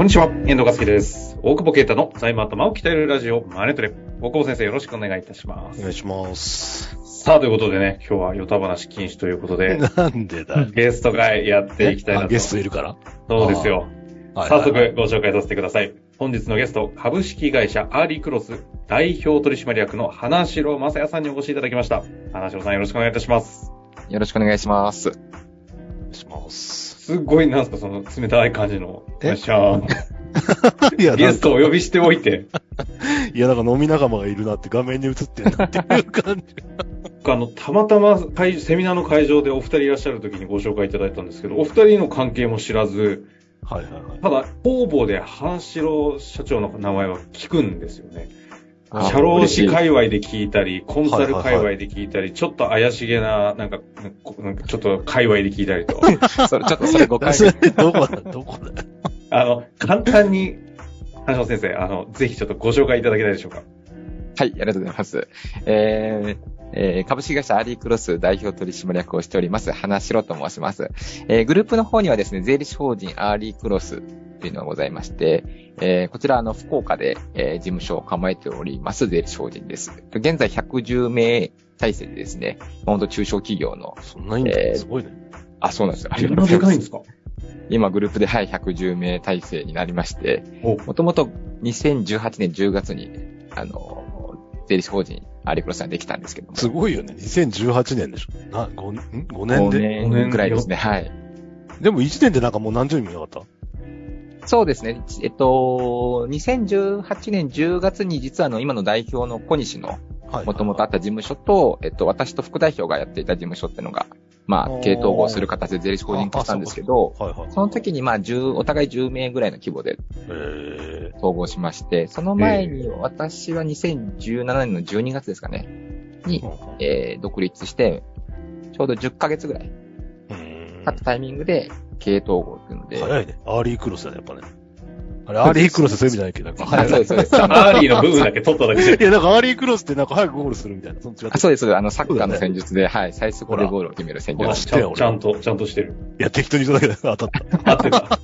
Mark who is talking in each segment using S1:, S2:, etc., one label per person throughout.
S1: こんにちは、遠藤和樹です。大久保啓太の財務頭を鍛えるラジオ、マネトレ。大久保先生、よろしくお願いいたします。
S2: お願いします。
S1: さあ、ということでね、今日はヨタ話禁止ということで、
S2: なんでだよ。
S1: ゲスト会やっていきたいなと。
S2: あゲストいるから？
S1: そうですよ。
S2: はい
S1: 早速ご紹介させてください。本日のゲスト、株式会社アーリークロス代表取締役の花城正也さんにお越しいただきました。花城さんよろしくお願いいたします。
S3: よろしくお願いします。
S2: お願いします。
S1: すっごい、なんすか、その冷たい感じの、
S2: え？
S1: よっしゃー
S2: いや、
S1: ゲストをお呼びしておいて、
S2: いや、なんか飲み仲間がいるなって画面に映ってるなっていう感じ。
S1: あの、たまたま会セミナーの会場でお二人いらっしゃる時にご紹介いただいたんですけど、お二人の関係も知らず、
S2: はいはいはい。
S1: ただ、方々で半城社長の名前は聞くんですよね。
S3: あ
S1: 社労士界隈で聞いたり、コンサル界隈で聞いたり、ちょっと怪しげな、なんか、なんかちょっと界隈で聞いたりと。
S3: それ、ちょっとそれ誤解
S2: それどこだ？どこだ？
S1: あの、簡単に、花城先生、あの、ぜひちょっとご紹介いただけないでしょうか？
S3: はい、ありがとうございます。えーえー株式会社アーリークロス代表取締役をしております、花城と申します。えーグループの方にはですね、税理士法人アーリークロスというのがございまして、えーこちら、あの、福岡で、えー事務所を構えております税理士法人です。現在110名体制でですね、本当中小企業の、
S2: そんないいんだ。
S3: えー
S2: すごいね。
S3: あ、そうなんですよ。ありがとうございます
S1: なでかいんで。すか？
S3: 今、グループで、はい、110名体制になりまして、
S1: お
S3: もともと2018年10月に、あの、税理士法人アリクロスさんできたんですけども。
S2: すごいよね。2018年でしょ。な、5, ん？5年
S3: 5
S2: で。
S3: 年ぐらいですね。はい。
S2: でも1年でなんかもう何十人もいなかっ
S3: そうですね。えっと、2018年10月に実はあの、今の代表の小西の。もともとあった事務所と、えっと、私と副代表がやっていた事務所っていうのが、まあ、
S2: 経
S3: 営統合する形で税理士法人化したんですけど、
S2: はいはい。
S3: その時にまあ、10、お互い10名ぐらいの規模で
S2: え
S3: 統合しまして、その前に私は2017年の12月ですかね、に
S2: ー。、
S3: えー独立して、ちょうど10ヶ月ぐらい
S2: うん
S3: 経ったタイミングで経営統合っていうので、
S2: 早いね。アーリークロスだね、やっぱね。あれ、アーリークロスそういう意味じゃないけ？ど、なんか
S3: あそうです、そうです。
S1: アーリーの部分だけ取っただけで。
S2: いや、なんかアーリークロスってなんか早くゴールするみたいな。その違
S3: そうです、そうです。あの、サッカーの戦術で、はい、最速でゴールを決める戦術。
S1: ちゃんちゃんと、ちゃんとしてる。
S2: いや、適当に言っただけだ当たった。
S1: 合ってた。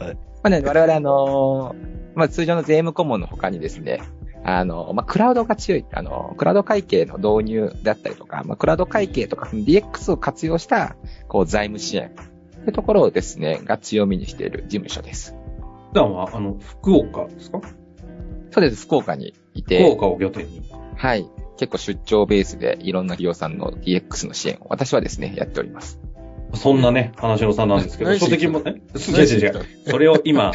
S3: まあね、我々あのーまあ通常の税務顧問の他にですね、あの、まあ、クラウドが強い、あの、クラウド会計の導入だったりとか、まあ、クラウド会計とか、DX を活用した、こう、財務支援。というところをですね、が強みにしている事務所です。
S1: 普段は、あの、福岡ですか？
S3: そうです、福岡にいて。
S1: 福岡を拠点に。
S3: はい。結構出張ベースでいろんな企業さんの DX の支援を私はですね、やっております。
S1: そんなね、花城さんなんですけど、書籍もね、違う違う違う。それを今、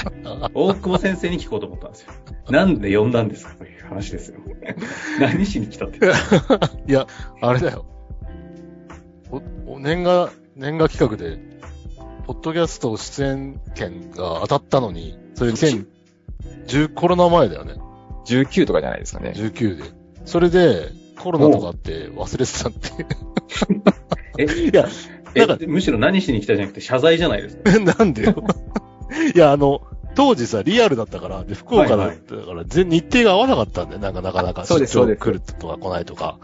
S1: 大久保先生に聞こうと思ったんですよ。なんで呼んだんですか？という話ですよ。何しに来たって。
S2: いや、あれだよ。お、お年賀、年賀企画で、ポッドキャスト出演権が当たったのに、それ2010、コロナ前だよね。
S3: 19とかじゃないですかね。
S2: 19で。それで、コロナとかあって忘れてたって。
S1: え、
S2: いや、
S1: え
S2: なんか
S1: むしろ何しに来たじゃなくて謝罪じゃないですか？
S2: なんでよ。いや、あの、当時さ、リアルだったから、で、福岡だったから、全日程が合わなかったんだよ。なんかなかなか。出張来るとか来ないとか。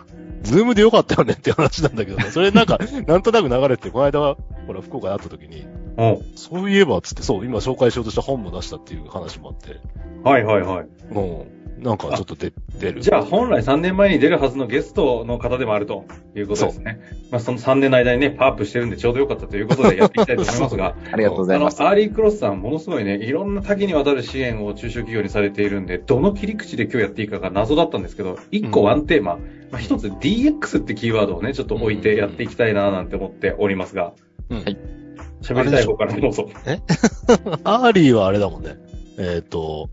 S2: ズームでよかったよねって話なんだけどね。それなんか、なんとなく流れて、この間は、ほら、福岡で会った時に、
S1: うん。
S2: そういえば、つって、そう、今紹介しようとした本も出したっていう話もあって、
S1: はいはいはい。
S2: うん。なんかちょっと出、出る。
S1: じゃあ本来3年前に出るはずのゲストの方でもあるということですね。まあその3年の間にね、パワーアップしてるんでちょうどよかったということでやっていきたいと思いますが、
S3: ありがとうございます。
S1: あの、アーリークロスさん、ものすごいね、いろんな多岐にわたる支援を中小企業にされているんで、どの切り口で今日やっていいかが謎だったんですけど、一個ワンテーマ、まあ一つ DX ってキーワードをね、ちょっと置いてやっていきたいななんて思っておりますが、
S2: うん
S3: はい
S1: 喋りたい方からどうぞ。
S2: アーリーはあれだもんね。えっ、と、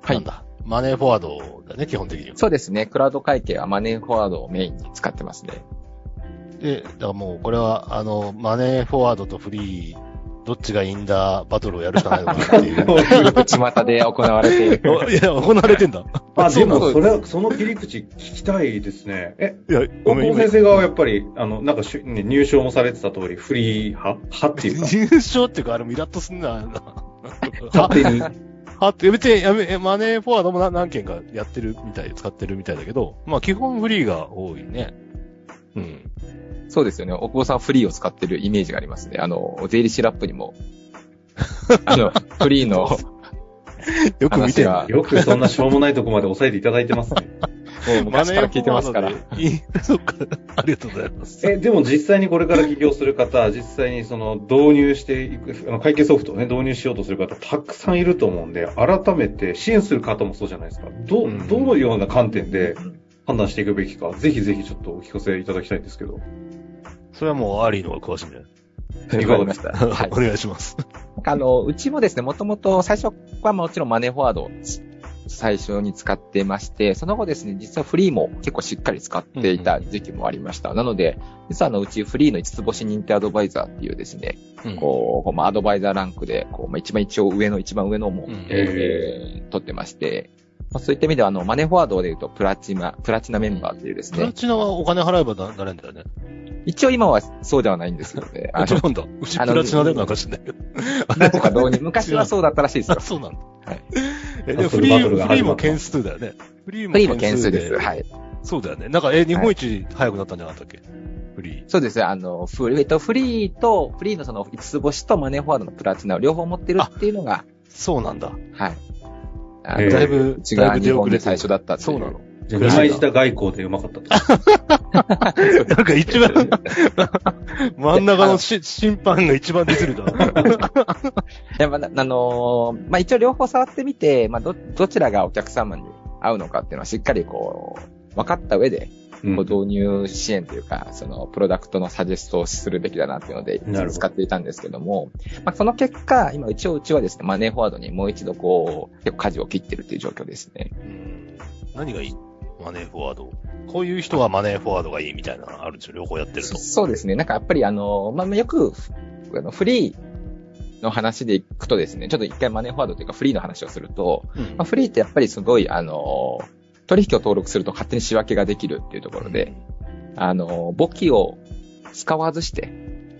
S3: はい
S2: なんだ？マネーフォワードだね、基本的には。
S3: そうですね。クラウド会計はマネーフォワードをメインに使ってますね。
S2: で、だからもう、これは、あの、マネーフォワードと freee、どっちがいいんだ、バトルをやるしかなっていう。
S3: 巷で行われている。
S2: いや、行われてんだ。
S1: あ、でも、
S3: そ
S1: れは、その切り口聞きたいですね。え、
S2: いや、ごめん、
S1: 高校
S2: 今
S1: 先生側はやっぱり、あの、なんかしゅ、ね、入賞もされてた通り、フリー派派っていうか、
S2: 優勝っていうか、あれもイラッとすんな。は、
S1: 勝手に。
S2: はって、別にやめ、マネーフォワードもな何件かやってるみたい、使ってるみたいだけど、まあ基本フリーが多いね。うん。
S3: そうですよね。大久保さんはフリーを使ってるイメージがありますね。あの、税理士ラップにも あの、フリーの、
S2: よく見てる
S1: よくそんなしょうもないとこまで抑えていただいてますね。
S3: もう昔から聞いてますから。
S2: そっか。ありがとうございます。
S1: え、でも実際にこれから起業する方、実際にその導入していく、あの会計ソフトをね、導入しようとする方、たくさんいると思うんで、改めて支援する方もそうじゃないですか。どどのような観点で
S3: うん
S1: 判断していくべきか、ぜひぜひちょっとお聞かせいただきたいんですけど。
S2: それはもうアーリーの方が詳しいんじゃない
S3: わかりました。はい
S2: お。願いします。
S3: あの、うちもですね、もともと最初はもちろんマネーフォワードを最初に使ってまして、その後ですね、実は freee も結構しっかり使っていた時期もありました。なので、実はあの、うち freee の5つ星認定アドバイザーっていうですね、こう、まあ、アドバイザーランクで、こう、まあ、一番一応上の一番上のも、
S2: うん
S3: えー取ってまして、まあ、そういった意味では、あの、マネーフォワードで言うと、プラチナ、プラチナメンバーっていうですね、
S2: プラチナはお金払えばななれんだよね。
S3: 一応今はそうではないんですけどね、あ
S2: あ、そう
S3: の、
S2: なんだ。うちプラチナでもなんか知んないけど。
S3: なんとか導入、昔はそうだったらしいですよ
S2: あ、。そうなんだ。
S3: はい
S2: え。でもフリー、フリーも件数だよね。フリー
S3: も件数です。はい。
S2: そうだよね。なんか、え、日本一早くなったんじゃなかったっけ？フリー。
S3: そうです。あの、フリー、えっと、フリーと、フリーのその5つ星とマネーフォワードのプラチナを両方持ってるっていうのが、
S2: そうなんだ。
S3: はい。
S2: だいぶ、
S3: 違
S2: だいうぶ
S3: 日
S2: 出遅れて
S3: 本で最初だったっていう。
S2: そうなの。
S1: じゃあ、二枚舌外交でうまかったと。
S2: なんか一番、真ん中のし審判が一番出てるじゃん。
S3: いや、まあ、なあのーまあ、一応両方触ってみて、まあ、ど、どちらがお客様に合うのかっていうのはしっかりこう、分かった上で、
S1: うん
S3: こう導入支援というか、その、プロダクトのサジェストをするべきだなっていうので使っていたんですけども、まあ、その結果、今、一応うちはですね、マネーフォワードにもう一度こう、結構舵を切ってるっていう状況ですね。
S2: うん何がいい？マネーフォワード。こういう人はマネーフォワードがいいみたいなのあるんですよ。両方やってると。
S3: そうですね。なんかやっぱりあの、まあ、まあよく、あの、フリーの話でいくとですね、ちょっと一回マネーフォワードというかフリーの話をすると、
S2: うん
S3: まあ、フリーってやっぱりすごい、あの、取引を登録すると勝手に仕分けができるっていうところで、、あの、簿記を使わずして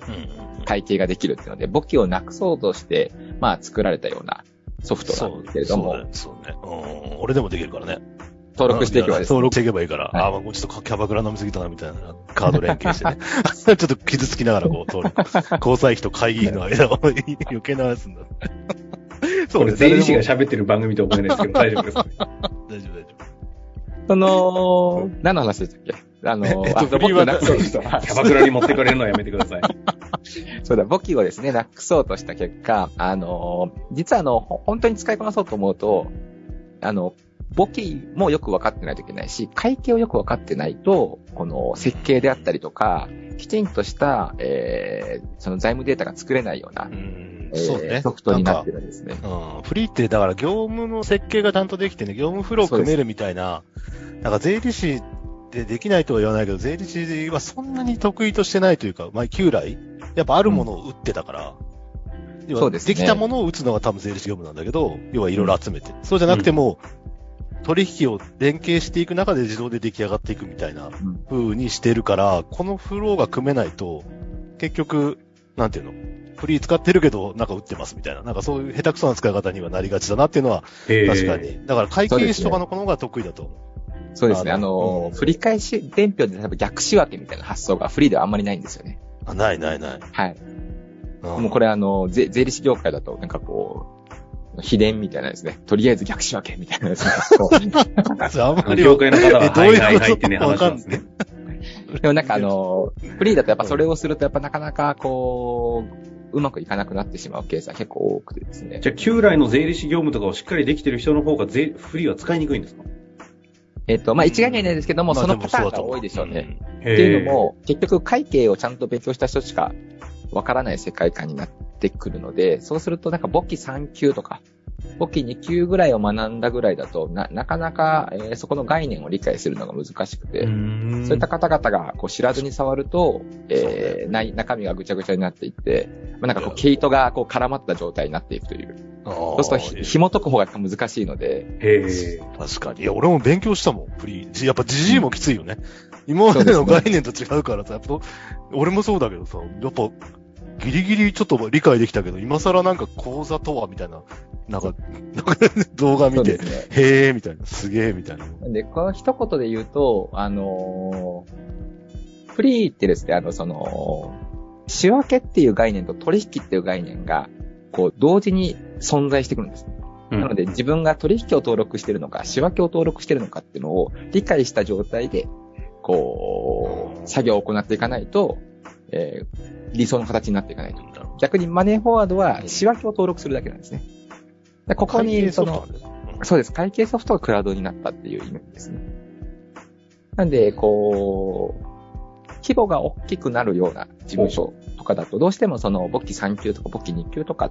S2: うん。
S3: 会計ができるっていうので、簿記をなくそうとして、まあ作られたようなソフトなんですけれども、
S2: そうね。そうね。うん。俺でもできるからね。
S3: 登録していけばですね
S2: 登録していけばいいから。
S3: はい
S2: ああ、もうちょっとキャバクラ飲みすぎたな、みたいな。カード連携してね。ちょっと傷つきながらこう、登録。交際費と会議費の間を余計なやつになる。
S1: これ、税理士が喋ってる番組と思えないですけど、大丈夫ですか
S2: 大丈夫、大丈
S3: その、何の話でしたっけ？あの、
S2: えっと
S3: あ
S2: フリーは
S3: そうとした
S1: キャバクラに持ってかれるのはやめてください。
S3: そうだ、簿記をですね、なくそうとした結果、あの、実はあの、ほ本当に使いこなそうと思うと、あの、簿記もよく分かってないといけないし、会計をよく分かってないと、この設計であったりとか、きちんとした、えー、その財務データが作れないような、
S2: 夫。うん
S3: えー
S2: そうね。
S3: ソフトになってるんですね。
S2: うん。フリーって、だから業務の設計がちゃんとできてね、業務フロー組めるみたいな、なんか税理士でできないとは言わないけど、税理士はそんなに得意としてないというか、まあ、旧来、やっぱあるものを売ってたから、要は
S3: そうですね
S2: できたものを打つのが多分税理士業務なんだけど、要はいろいろ集めて。そうじゃなくても、取引を連携していく中で自動で出来上がっていくみたいな
S3: うん
S2: 風にしてるから、このフローが組めないと、結局、なんていうの？フリー使ってるけど、なんか打ってますみたいな。なんかそういう下手くそな使い方にはなりがちだなっていうのは
S1: えー
S2: 確かに。だから会計士とかの子の方が得意だと思う。
S3: そうですね。
S2: あ
S3: あの、
S2: のうん
S3: 振り返し伝票で多分逆仕分けみたいな発想がフリーではあんまりないんですよね。
S2: あ、ないないない。
S3: はい。
S2: うん
S3: もうこれあの、税税理士業界だと、なんかこう、秘伝みたいなですね。とりあえず逆仕分けみたいなやつ がこう
S2: あんまり
S1: 業界の方は、はいはいはいってね、
S2: わかん
S1: 話しますね。
S3: でもなんかあの、フリーだとやっぱそれをするとやっぱなかなかこう、うまくいかなくなってしまうケースは結構多くてですね。
S1: じゃあ、旧来の税理士業務とかをしっかりできてる人の方が税、フリーは使いにくいんですか？
S3: えっと、まあ一概にはないですけども、
S2: まあ
S3: そのパターンが多いでしょうね。。
S1: っ
S3: っていうの、も、結局会計をちゃんと勉強した人しかわからない世界観になってくるので、そうするとなんか簿記3級とか、簿記2級ぐらいを学んだぐらいだと、な、なかなか、えーそこの概念を理解するのが難しくて、
S1: ん
S3: そういった方々がこう知らずに触ると、えーない、中身がぐちゃぐちゃになっていって、まあ、なんかこう、毛糸がこう絡まった状態になっていくという。そうするとひ、紐解く方が難しいので、
S1: へえ。
S2: 確かに。いや、俺も勉強したもん、フリー。じやっぱ GG もきついよね。今までの概念と違うからさ、やっぱ、俺もそうだけどさ、やっぱ、ギリギリちょっと理解できたけど、今更なんか講座とはみたいな、なんか、なんか動画見て
S3: ね。
S2: へーみたいな、すげーみたいな。
S3: で、この一言で言うと、あのーフリーってですね、あの、その、仕分けっていう概念と取引っていう概念がこう、同時に存在してくるんです。
S1: うん
S3: なので、自分が取引を登録してるのか、仕分けを登録してるのかっていうのを理解した状態で、こう、作業を行っていかないと、えー理想の形になっていかないと。逆にマネーフォワードは仕分けを登録するだけなんですね。でここに、その、そうです。会計ソフトがクラウドになったっていうイメージですね。なんで、こう、規模が大きくなるような事務所とかだと、どうしてもその簿記3級とか簿記2級とか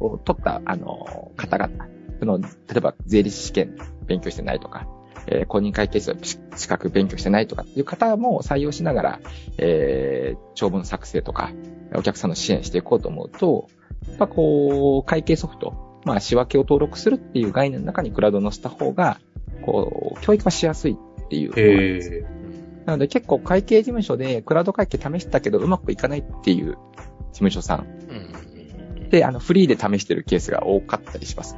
S3: を取った、あの、方々、その、例えば税理士試験勉強してないとか、えー公認会計士の資資格勉強してないとかっていう方も採用しながら、えー長文作成とか、お客さんの支援していこうと思うと、やっぱこう、会計ソフト、まあ仕分けを登録するっていう概念の中にクラウドを載せた方が、こう、教育はしやすいっていう。なので結構会計事務所でクラウド会計試したけどうまくいかないっていう事務所さん
S2: うん。
S3: で、あの、フリーで試してるケースが多かったりします。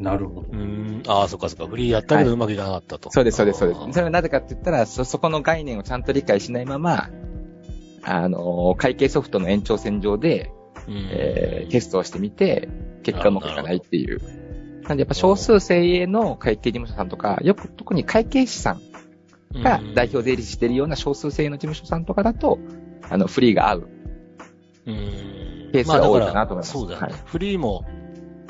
S1: なるほど
S2: う。ん。ああ、そっかそっか。フリーやったけどうまくいかなかったと。
S3: そうです、そうです、そうです。それはなぜかって言ったら、そ、そこの概念をちゃんと理解しないまま、あの、会計ソフトの延長線上で、
S2: うん
S3: えーテストをしてみて、結果うまくいかないっていう。なんでやっぱ少数精鋭の会計事務所さんとか、よく特に会計士さんが代表税理士してるような少数精鋭の事務所さんとかだと、あの、フリーが合う。
S2: うん
S3: ケースが多いかなと思います
S2: そうだよね。
S3: はい
S2: フリーも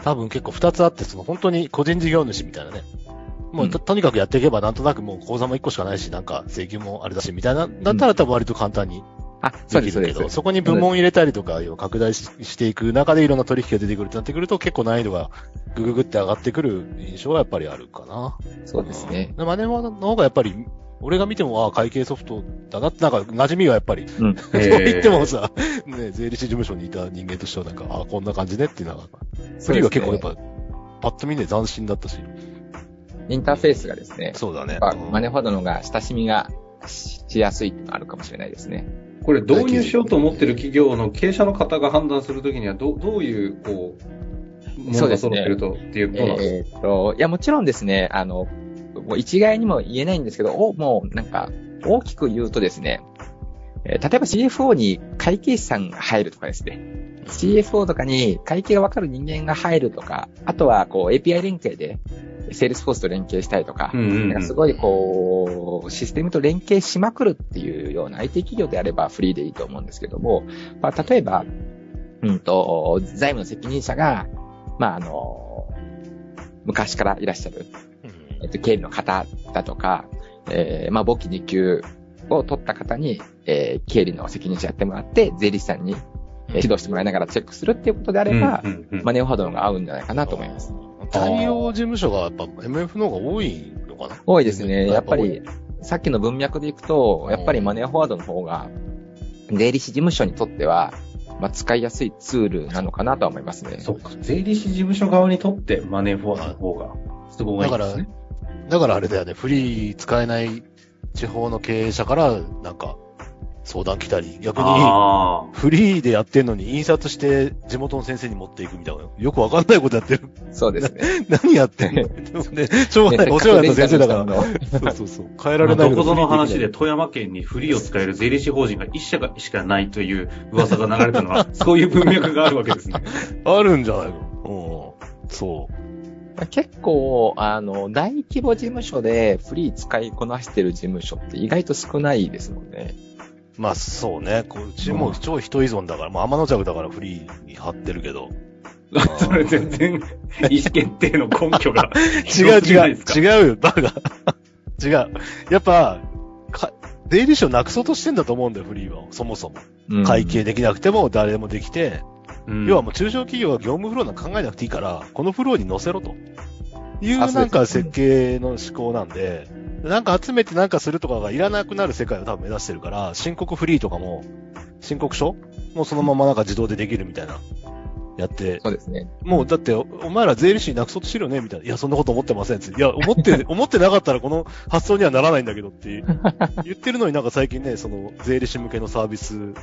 S2: 多分結構二つあって、その本当に個人事業主みたいなね。もうと,、
S3: うん
S2: とにかくやっていけばなんとなくもう口座も一個しかないし、なんか請求もあれだし、みたいな、だったら多分割と簡単に
S3: あ、そうです、
S2: けど、。そこに部門入れたりとか、要は拡大ししていく中でいろんな取引が出てくるってなってくると結構難易度がぐぐぐって上がってくる印象がやっぱりあるかな。
S3: そうですね。
S2: でマネーの方がやっぱり、俺が見ても、ああ、会計ソフトだなって、なんか馴染みがやっぱり、
S3: うん。
S2: そう言ってもさ、ね、税理士事務所にいた人間としてはなんか、あこんな感じねっていうのが、フリーは結構やっぱ、パッと見ね、斬新だったし。
S3: インターフェースがですね、
S2: そうだね。
S3: マネーフォワードの方が親しみがしやすいっていうのがあるかもしれないですね。
S1: これ導入しようと思ってる企業の経営者の方が判断するときにはど、どういう、こう、ものが揃ってるとっていうことなんです
S3: えーっと、いや、もちろんですね、あの、もう一概にも言えないんですけど、おもうなんか、大きく言うとですね、えー例えば CFO に会計士さんが入るとかですね、CFO とかに会計がわかる人間が入るとか、あとはこう API 連携で、セールスフォースと連携したりとか、
S1: うんうんうん。
S3: なんかすごいこう、システムと連携しまくるっていうような IT 企業であれば freee でいいと思うんですけども、まあ、例えば、うんと、財務の責任者が、まあ、あの、昔からいらっしゃる、えっと、経理の方だとか、えーまあ、簿記2級を取った方に、えー経理の責任者やってもらって、税理士さんに、えー指導してもらいながらチェックするっていうことであれば、
S1: うんうんうん
S3: マネーフォワードの方が合うんじゃないかなと思います。
S2: 対応事務所がやっぱ MF の方が多いのかな
S3: 多いですね。やっぱり、さっきの文脈でいくと、やっぱりマネー。フォワー。ドの方が、税理士事務所にとっては、まあ、使いやすいツー。ルなのかなとは思いますね。
S1: そっか。税理士事務所側にとってマネー。フォワー。ドの方が都合がいいんですね。
S2: だからあれだよね、フリー使えない地方の経営者から、なんか、相談来たり、逆に、
S1: あ
S2: フリーでやってんのに印刷して地元の先生に持っていくみたいな。よくわかんないことやってる。
S3: そうですね。
S2: 何やってんの？でしょうがない。お世話になった先生だから。
S3: ら。
S2: そうそうそう。変え
S1: あ。
S2: られない
S1: どこぞの話で富山県にフリーを使える税理士法人が一社がしかないという噂が流れたのは、そういう文脈があるわけですね。
S2: あるんじゃないの？うん。そう。
S3: 結構、あの、大規模事務所でフリー使いこなしてる事務所って意外と少ないですもんね。
S2: まあそうね。こううちも超人依存だから、まあ天の弱だからフリーに貼ってるけど。
S1: それ全然、意思決定の根拠が
S2: 違う 違う。
S1: う。
S2: 違うよ、バカ。違う。やっぱ、か、税理士をなくそうとしてんだと思うんだよ、フリーは。そもそも。
S3: うん
S2: 会計できなくても誰でもできて、
S1: うん
S2: 要はもう中小企業は業務フローなんか考えなくていいから、このフローに載せろと。いうなんか設計の思考なんで、なんか集めてなんかするとかがいらなくなる世界を多分目指してるから、申告フリーとかも、申告書もうそのままなんか自動でできるみたいな、やって、
S3: そうですね。
S2: もうだってお、お前ら税理士なくそうとしてるよねみたいな。いや、そんなこと思ってませんって。いや、思って、思ってなかったらこの発想にはならないんだけどって言ってるのになんか最近ね、その税理士向けのサービス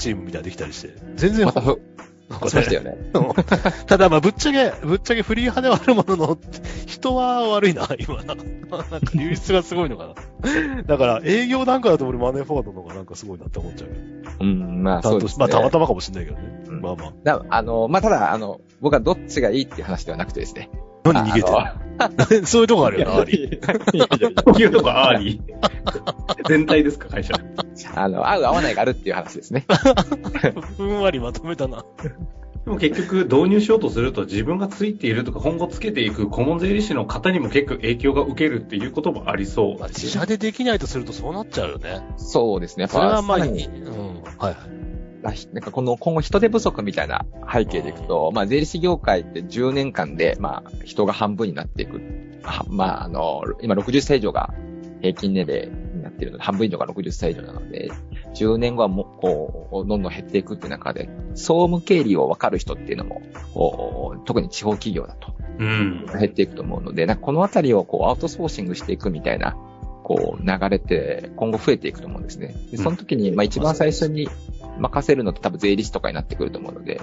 S2: チームみたいできたりして。全然
S3: またふ、
S2: なんか
S3: しましたよね。
S2: ただまあぶっちゃけ、ぶっちゃけフリー派ではあるものの、人は悪いな、今な。なんか流出がすごいのかな。だから営業なんかだと俺マネーフォワードの方がなんかすごいなって思っちゃうけど。
S3: うん、まあ
S2: 担当し
S3: そうですね。
S2: まあたまたまかもしれないけどね。
S3: うん
S1: うん。
S2: まあまあ。
S3: だあの、まあ、ただ、あの、僕はどっちがいいっていう話ではなくてですね。
S2: 何逃げて そういうとこあるよな、アリ。
S3: いやいやいや
S1: こういうとこアーリー。全体ですか、会社。
S3: あの、合う合わないがあるっていう話ですね。
S2: ふんわりまとめたな。
S1: でも結局導入しようとすると自分がついているとか今後つけていく顧問税理士の方にも結構影響が受けるっていうこともありそう
S2: 自社でできないとするとそうなっちゃうよね。
S3: そうですね。
S2: それはまあ、
S3: さらに
S2: うん。はい
S3: なんかこの今後人手不足みたいな背景でいくと、まあ税理士業界って10年間で、まあ人が半分になっていく。はまああの、今60歳以上が平均年齢っているので、半分以上が60歳以上なので、10年後はもう、こう、どんどん減っていくっていう中で、総務経理を分かる人っていうのも、こう、特に地方企業だと
S1: うん。
S3: 減っていくと思うので、なんかこのあたりをこうアウトソーシングしていくみたいな、こう流れって今後増えていくと思うんですね。で、その時に、まあ一番最初に任せるのって多分税理士とかになってくると思うので、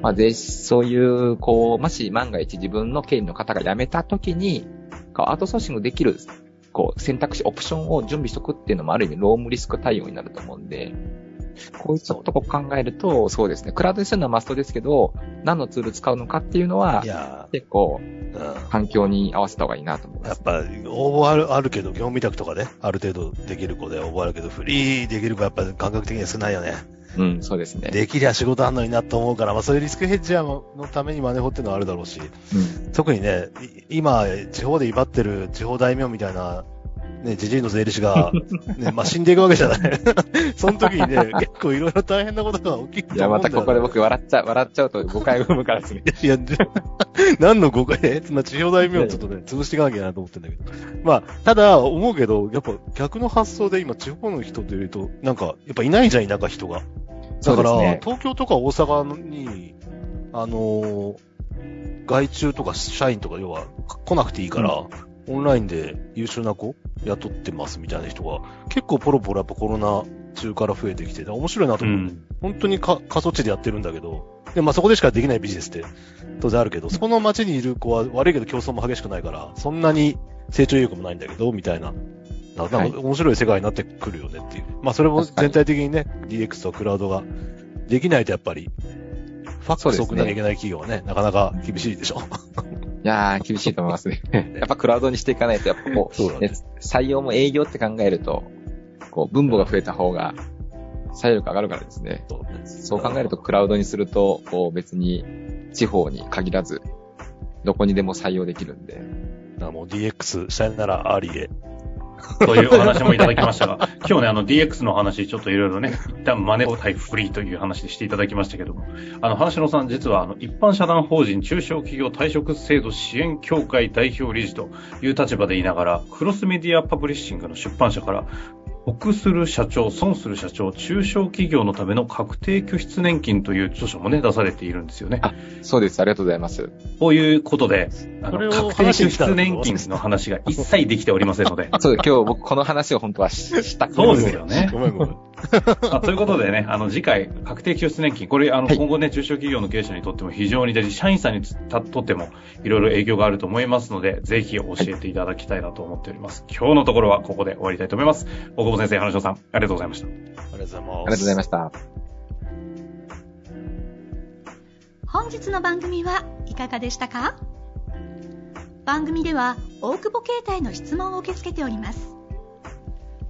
S3: まあ税そういう、こう、もし万が一自分の経理の方が辞めた時に、アウトソーシングできる、こう選択肢、オプションを準備しとくっていうのもある意味ロームリスク対応になると思うんで、こういったとこ考えると、そうですね、クラウドにするのはマストですけど、何のツール使うのかっていうのは、
S2: いや
S3: 結構、
S2: うん。
S3: 環境に合わせた方がいいなと思います。
S2: やっぱ、応募あるあるけど、業務委託とかね、ある程度できる子で応募あるけど、フリーできる子はやっぱ感覚的には少ないよね。
S3: うん、そうですね。
S2: できりゃ仕事あんのになと思うから、まあそういうリスクヘッジのためにマネホっていうのはあるだろうし、
S3: うん。
S2: 特にね、い今、地方で威張ってる地方大名みたいな、ね、じじいの税理士が、ね、まあ死んでいくわけじゃない。その時にね、結構いろいろ大変なことが起きる
S3: いや。またここで僕笑っちゃう、笑っちゃうと誤解を生むからですね。
S2: いや、で何の誤解？えまあ、地方大名をちょっとね、潰していかなきゃなと思ってんだけど。まあ、ただ、思うけど、やっぱ逆の発想で今、地方の人で言うと、なんか、やっぱいないじゃん、田舎人が。だから、
S3: ね。
S2: 東京とか大阪に、あのー外注とか社員とか要は来なくていいから、オンラインで優秀な子雇ってますみたいな人が結構ポロポロやっぱコロナ中から増えてきて、面白いなと
S1: う
S2: 思う。
S1: ん。
S2: 本当にか過疎地でやってるんだけど、で、まあそこでしかできないビジネスって当然あるけど、そこの街にいる子は悪いけど競争も激しくないから、そんなに成長意欲もないんだけど、みたいな。なんか
S3: はい
S2: 面白い世界になってくるよねっていう。まあそれも全体的にね、DX とクラウドができないとやっぱり、ファックス送らなきゃいけない企業はね、なかなか厳しいでしょ。
S3: いやー、厳しいと思いますね。やっぱクラウドにしていかないと、やっぱこう、
S2: そうだね
S3: ね採用も営業って考えると、こう、分母が増えた方が、採用力上がるからですね。そう考えると、クラウドにすると、こう、別に、地方に限らず、どこにでも採用できるんで。
S2: だからもう DX したいならアーリーへ。
S1: というお話もいただきましたが、今日ね、あの DX の話、ちょっといろいろね、一旦マネー対 freee という話でしていただきましたけども、あの、花城さん、実はあの、一般社団法人中小企業退職制度支援協会代表理事という立場でいながら、クロスメディアパブリッシングの出版社から、得する社長、損する社長、中小企業のための確定拠出年金という著書もね、出されているんですよね。
S3: あそうです。ありがとうございます。
S1: こういうことで、あの、確定拠出年金の話が一切できておりませんので、
S3: そう、今日僕この話を本当はしした
S1: そうですよね。
S2: ごめんごめん。
S1: あということでね、あの次回、確定拠出年金、これ、あの、
S3: はい
S1: 今後ね、中小企業の経営者にとっても非常に大事、社員さんにとってもいろいろ影響があると思いますので、ぜひ教えていただきたいなと思っております。今日のところはここで終わりたいと思います。大久保先生、花城さん、ありがとうございました。
S2: ありがとうございます。
S3: ありがとうございました。
S4: 本日の番組はいかがでしたか？番組では大久保携帯の質問を受け付けております